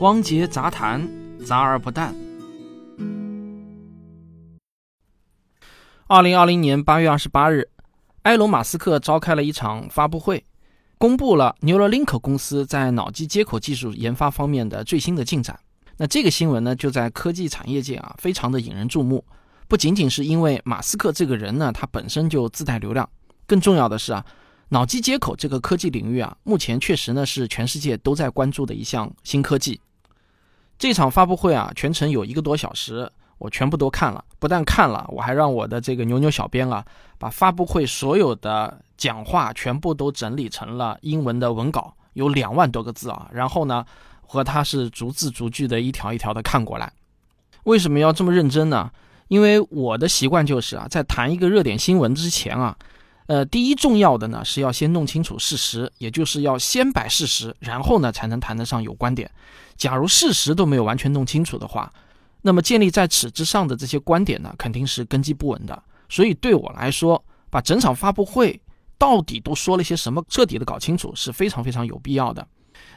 汪杰杂谈，杂而不淡。二零二零年八月二十八日，埃隆·马斯克召开了一场发布会，公布了 Neuralink 公司在脑机接口技术研发方面的最新的进展。那这个新闻呢，就在科技产业界啊，非常的引人注目。不仅仅是因为马斯克这个人呢，他本身就自带流量，更重要的是啊。脑机接口这个科技领域啊，目前确实呢是全世界都在关注的一项新科技。这场发布会啊，全程有一个多小时，我全部都看了。不但看了，我还让我的这个牛牛小编啊，把发布会所有的讲话全部都整理成了英文的文稿，有两万多个字啊。然后呢，和他是逐字逐句的一条一条的看过来。为什么要这么认真呢？因为我的习惯就是啊，在谈一个热点新闻之前啊。呃，第一重要的呢是要先弄清楚事实，也就是要先摆事实，然后呢才能谈得上有观点。假如事实都没有完全弄清楚的话，那么建立在此之上的这些观点呢，肯定是根基不稳的。所以对我来说，把整场发布会到底都说了些什么，彻底的搞清楚是非常非常有必要的。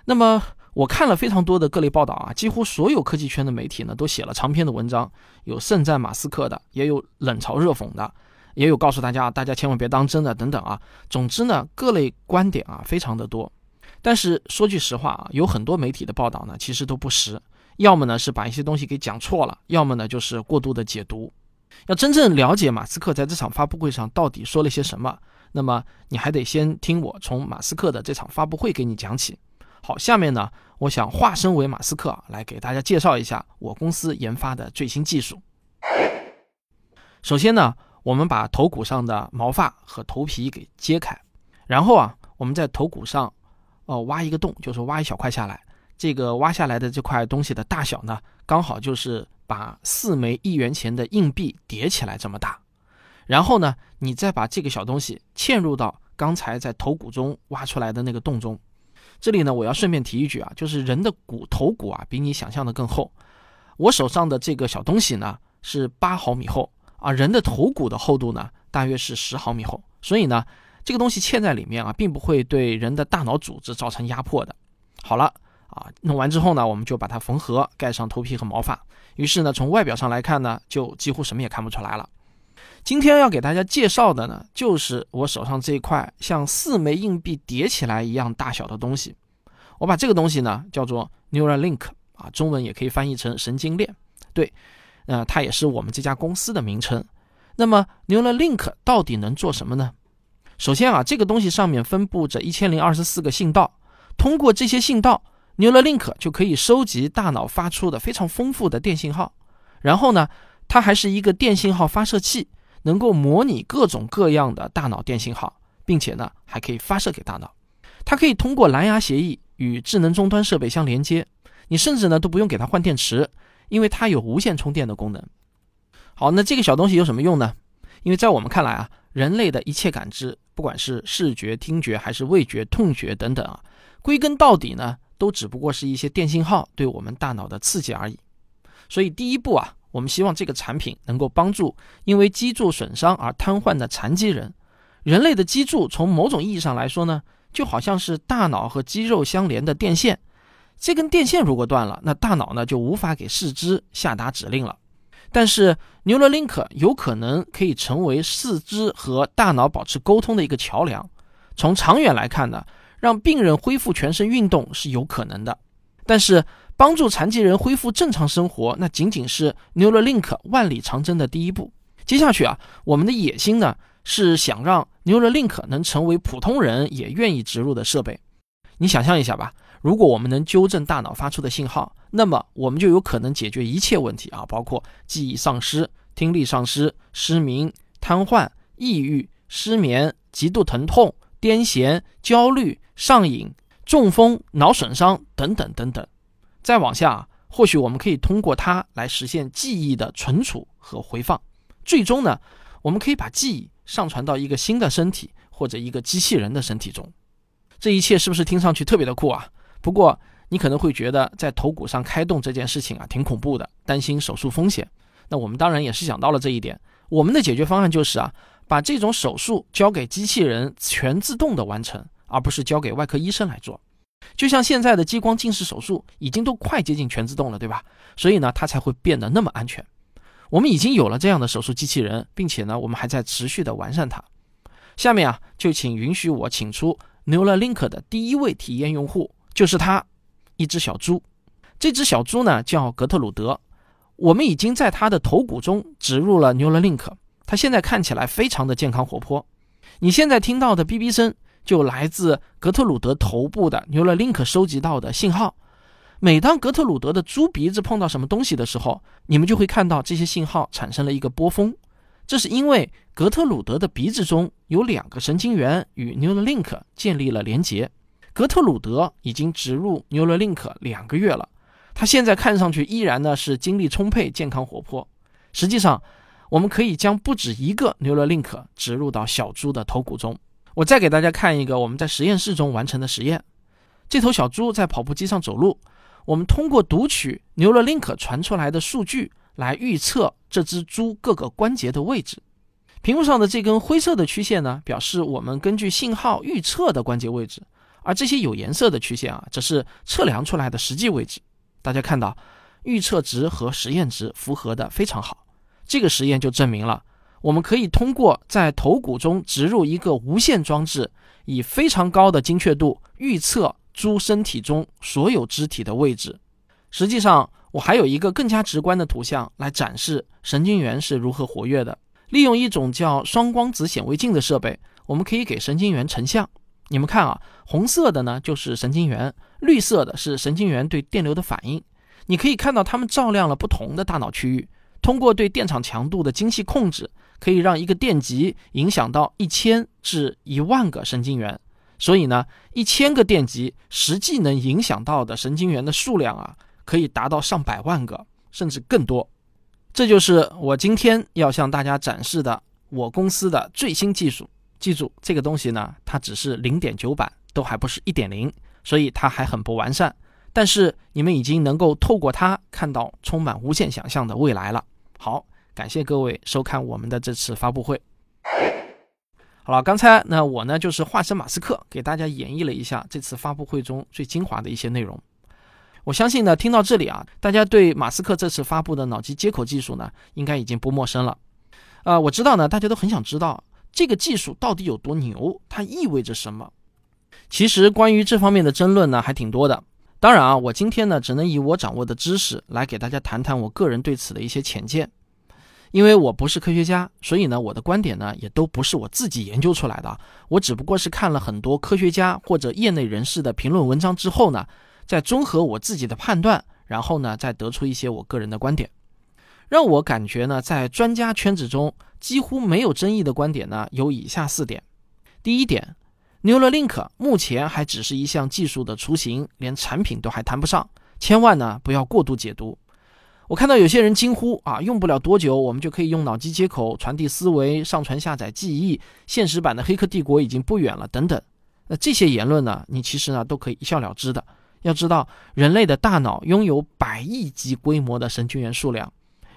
那么我看了非常多的各类报道啊，几乎所有科技圈的媒体呢都写了长篇的文章，有盛赞马斯克的，也有冷嘲热讽的。也有告诉大家，大家千万别当真的等等啊。总之呢，各类观点啊非常的多。但是说句实话啊，有很多媒体的报道呢，其实都不实，要么呢是把一些东西给讲错了，要么呢就是过度的解读。要真正了解马斯克在这场发布会上到底说了些什么，那么你还得先听我从马斯克的这场发布会给你讲起。好，下面呢，我想化身为马斯克来给大家介绍一下我公司研发的最新技术。首先呢。我们把头骨上的毛发和头皮给揭开，然后啊，我们在头骨上，哦，挖一个洞，就是挖一小块下来。这个挖下来的这块东西的大小呢，刚好就是把四枚一元钱的硬币叠起来这么大。然后呢，你再把这个小东西嵌入到刚才在头骨中挖出来的那个洞中。这里呢，我要顺便提一句啊，就是人的骨头骨啊，比你想象的更厚。我手上的这个小东西呢，是八毫米厚。啊，人的头骨的厚度呢，大约是十毫米厚，所以呢，这个东西嵌在里面啊，并不会对人的大脑组织造成压迫的。好了，啊，弄完之后呢，我们就把它缝合，盖上头皮和毛发。于是呢，从外表上来看呢，就几乎什么也看不出来了。今天要给大家介绍的呢，就是我手上这一块像四枚硬币叠起来一样大小的东西。我把这个东西呢叫做 Neuralink，啊，中文也可以翻译成神经链。对。呃，它也是我们这家公司的名称。那么，Neuralink 到底能做什么呢？首先啊，这个东西上面分布着一千零二十四个信道，通过这些信道，Neuralink 就可以收集大脑发出的非常丰富的电信号。然后呢，它还是一个电信号发射器，能够模拟各种各样的大脑电信号，并且呢，还可以发射给大脑。它可以通过蓝牙协议与智能终端设备相连接，你甚至呢都不用给它换电池。因为它有无线充电的功能。好，那这个小东西有什么用呢？因为在我们看来啊，人类的一切感知，不管是视觉、听觉还是味觉、痛觉等等啊，归根到底呢，都只不过是一些电信号对我们大脑的刺激而已。所以第一步啊，我们希望这个产品能够帮助因为脊柱损伤而瘫痪的残疾人。人类的脊柱从某种意义上来说呢，就好像是大脑和肌肉相连的电线。这根电线如果断了，那大脑呢就无法给四肢下达指令了。但是 Neuralink 有可能可以成为四肢和大脑保持沟通的一个桥梁。从长远来看呢，让病人恢复全身运动是有可能的。但是帮助残疾人恢复正常生活，那仅仅是 Neuralink 万里长征的第一步。接下去啊，我们的野心呢是想让 Neuralink 能成为普通人也愿意植入的设备。你想象一下吧。如果我们能纠正大脑发出的信号，那么我们就有可能解决一切问题啊，包括记忆丧失、听力丧失、失明、瘫痪、抑郁、失眠、极度疼痛、癫痫、焦虑、上瘾、中风、脑损伤等等等等。再往下，或许我们可以通过它来实现记忆的存储和回放。最终呢，我们可以把记忆上传到一个新的身体或者一个机器人的身体中。这一切是不是听上去特别的酷啊？不过，你可能会觉得在头骨上开洞这件事情啊，挺恐怖的，担心手术风险。那我们当然也是想到了这一点。我们的解决方案就是啊，把这种手术交给机器人全自动的完成，而不是交给外科医生来做。就像现在的激光近视手术已经都快接近全自动了，对吧？所以呢，它才会变得那么安全。我们已经有了这样的手术机器人，并且呢，我们还在持续的完善它。下面啊，就请允许我请出 Neuralink 的第一位体验用户，就是它，一只小猪。这只小猪呢叫格特鲁德，我们已经在它的头骨中植入了 Neuralink，它现在看起来非常的健康活泼。你现在听到的哔哔声，就来自格特鲁德头部的 Neuralink 收集到的信号。每当格特鲁德的猪鼻子碰到什么东西的时候，你们就会看到这些信号产生了一个波峰。这是因为格特鲁德的鼻子中有两个神经元与 Neuralink 建立了连接。格特鲁德已经植入 Neuralink 两个月了。他现在看上去依然呢是精力充沛、健康活泼。实际上，我们可以将不止一个 Neuralink 植入到小猪的头骨中。我再给大家看一个我们在实验室中完成的实验。这头小猪在跑步机上走路，我们通过读取 Neuralink 传出来的数据来预测这只猪各个关节的位置。屏幕上的这根灰色的曲线呢，表示我们根据信号预测的关节位置，而这些有颜色的曲线啊，则是测量出来的实际位置。大家看到，预测值和实验值符合的非常好。这个实验就证明了，我们可以通过在头骨中植入一个无线装置，以非常高的精确度预测猪身体中所有肢体的位置。实际上，我还有一个更加直观的图像来展示神经元是如何活跃的。利用一种叫双光子显微镜的设备，我们可以给神经元成像。你们看啊，红色的呢就是神经元。绿色的是神经元对电流的反应，你可以看到它们照亮了不同的大脑区域。通过对电场强度的精细控制，可以让一个电极影响到一千至一万个神经元。所以呢，一千个电极实际能影响到的神经元的数量啊，可以达到上百万个，甚至更多。这就是我今天要向大家展示的我公司的最新技术。记住，这个东西呢，它只是零点九版，都还不是一点零。所以它还很不完善，但是你们已经能够透过它看到充满无限想象的未来了。好，感谢各位收看我们的这次发布会。好了，刚才那我呢就是化身马斯克，给大家演绎了一下这次发布会中最精华的一些内容。我相信呢，听到这里啊，大家对马斯克这次发布的脑机接口技术呢，应该已经不陌生了。呃，我知道呢，大家都很想知道这个技术到底有多牛，它意味着什么。其实关于这方面的争论呢，还挺多的。当然啊，我今天呢，只能以我掌握的知识来给大家谈谈我个人对此的一些浅见。因为我不是科学家，所以呢，我的观点呢，也都不是我自己研究出来的。我只不过是看了很多科学家或者业内人士的评论文章之后呢，再综合我自己的判断，然后呢，再得出一些我个人的观点。让我感觉呢，在专家圈子中几乎没有争议的观点呢，有以下四点。第一点。Neuralink 目前还只是一项技术的雏形，连产品都还谈不上。千万呢不要过度解读。我看到有些人惊呼啊，用不了多久，我们就可以用脑机接口传递思维、上传下载记忆，现实版的《黑客帝国》已经不远了等等。那这些言论呢，你其实呢都可以一笑了之的。要知道，人类的大脑拥有百亿级规模的神经元数量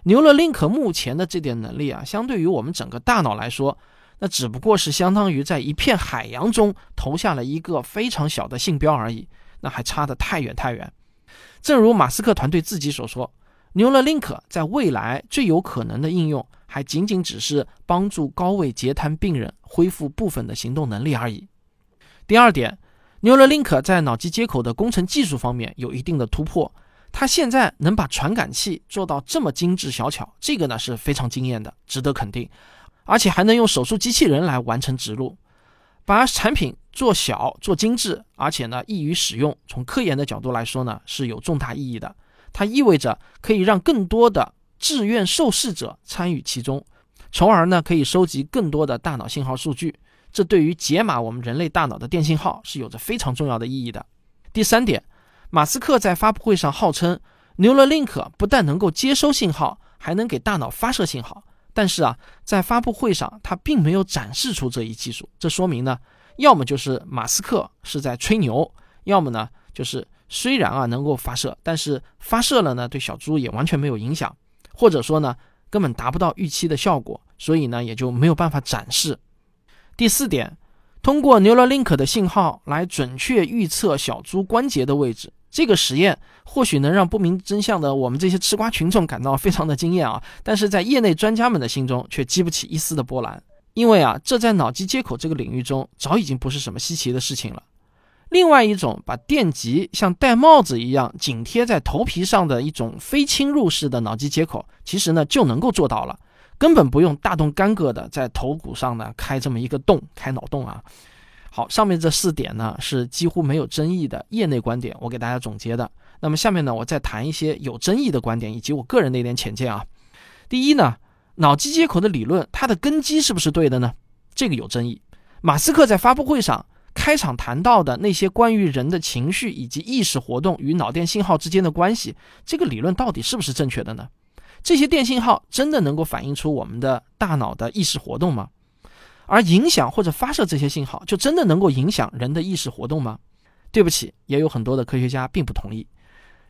，Neuralink 目前的这点能力啊，相对于我们整个大脑来说。那只不过是相当于在一片海洋中投下了一个非常小的信标而已，那还差得太远太远。正如马斯克团队自己所说，Neuralink 在未来最有可能的应用，还仅仅只是帮助高位截瘫病人恢复部分的行动能力而已。第二点，Neuralink 在脑机接口的工程技术方面有一定的突破，它现在能把传感器做到这么精致小巧，这个呢是非常惊艳的，值得肯定。而且还能用手术机器人来完成植入，把产品做小做精致，而且呢易于使用。从科研的角度来说呢是有重大意义的。它意味着可以让更多的志愿受试者参与其中，从而呢可以收集更多的大脑信号数据。这对于解码我们人类大脑的电信号是有着非常重要的意义的。第三点，马斯克在发布会上号称，Neuralink 不但能够接收信号，还能给大脑发射信号。但是啊，在发布会上，他并没有展示出这一技术。这说明呢，要么就是马斯克是在吹牛，要么呢就是虽然啊能够发射，但是发射了呢对小猪也完全没有影响，或者说呢根本达不到预期的效果，所以呢也就没有办法展示。第四点通过 Neuralink 的信号来准确预测小猪关节的位置。这个实验或许能让不明真相的我们这些吃瓜群众感到非常的惊艳啊，但是在业内专家们的心中却激不起一丝的波澜，因为啊，这在脑机接口这个领域中早已经不是什么稀奇的事情了。另外一种把电极像戴帽子一样紧贴在头皮上的一种非侵入式的脑机接口，其实呢就能够做到了，根本不用大动干戈的在头骨上呢开这么一个洞，开脑洞啊。好，上面这四点呢是几乎没有争议的业内观点，我给大家总结的。那么下面呢我再谈一些有争议的观点以及我个人的一点浅见啊。第一呢，脑机接口的理论它的根基是不是对的呢？这个有争议。马斯克在发布会上。开场谈到的那些关于人的情绪以及意识活动与脑电信号之间的关系，这个理论到底是不是正确的呢？这些电信号真的能够反映出我们的大脑的意识活动吗？而影响或者发射这些信号，就真的能够影响人的意识活动吗？对不起，也有很多的科学家并不同意。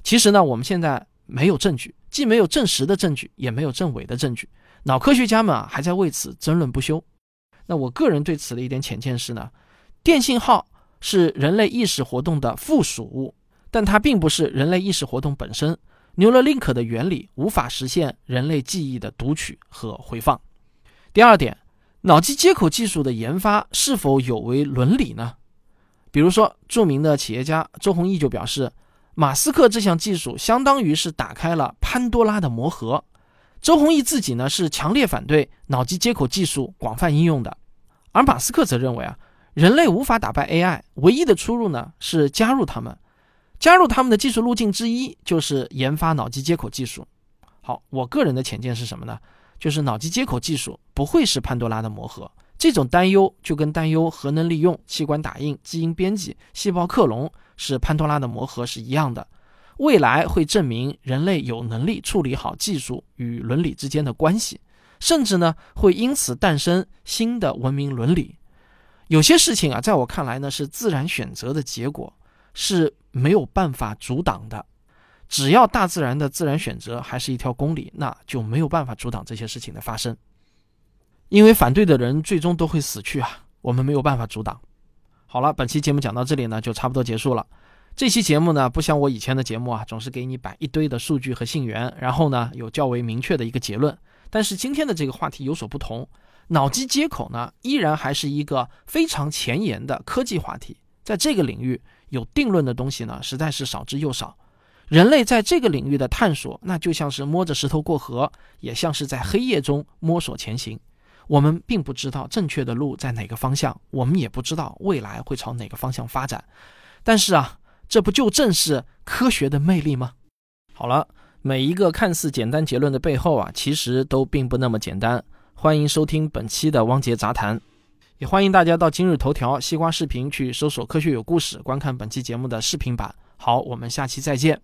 其实呢，我们现在没有证据，既没有证实的证据，也没有证伪的证据。脑科学家们啊，还在为此争论不休。那我个人对此的一点浅见是呢。电信号是人类意识活动的附属物，但它并不是人类意识活动本身。Neuralink 的原理无法实现人类记忆的读取和回放。第二点，脑机接口技术的研发是否有违伦理呢？比如说，著名的企业家周鸿祎就表示，马斯克这项技术相当于是打开了潘多拉的魔盒。周鸿祎自己呢是强烈反对脑机接口技术广泛应用的，而马斯克则认为啊。人类无法打败 AI，唯一的出路呢是加入他们。加入他们的技术路径之一就是研发脑机接口技术。好，我个人的浅见是什么呢？就是脑机接口技术不会是潘多拉的魔盒。这种担忧就跟担忧核能利用、器官打印、基因编辑、细胞克隆是潘多拉的魔盒是一样的。未来会证明人类有能力处理好技术与伦理之间的关系，甚至呢会因此诞生新的文明伦理。有些事情啊，在我看来呢，是自然选择的结果，是没有办法阻挡的。只要大自然的自然选择还是一条公理，那就没有办法阻挡这些事情的发生。因为反对的人最终都会死去啊，我们没有办法阻挡。好了，本期节目讲到这里呢，就差不多结束了。这期节目呢，不像我以前的节目啊，总是给你摆一堆的数据和信源，然后呢，有较为明确的一个结论。但是今天的这个话题有所不同。脑机接口呢，依然还是一个非常前沿的科技话题。在这个领域，有定论的东西呢，实在是少之又少。人类在这个领域的探索，那就像是摸着石头过河，也像是在黑夜中摸索前行。我们并不知道正确的路在哪个方向，我们也不知道未来会朝哪个方向发展。但是啊，这不就正是科学的魅力吗？好了，每一个看似简单结论的背后啊，其实都并不那么简单。欢迎收听本期的汪杰杂谈，也欢迎大家到今日头条、西瓜视频去搜索“科学有故事”，观看本期节目的视频版。好，我们下期再见。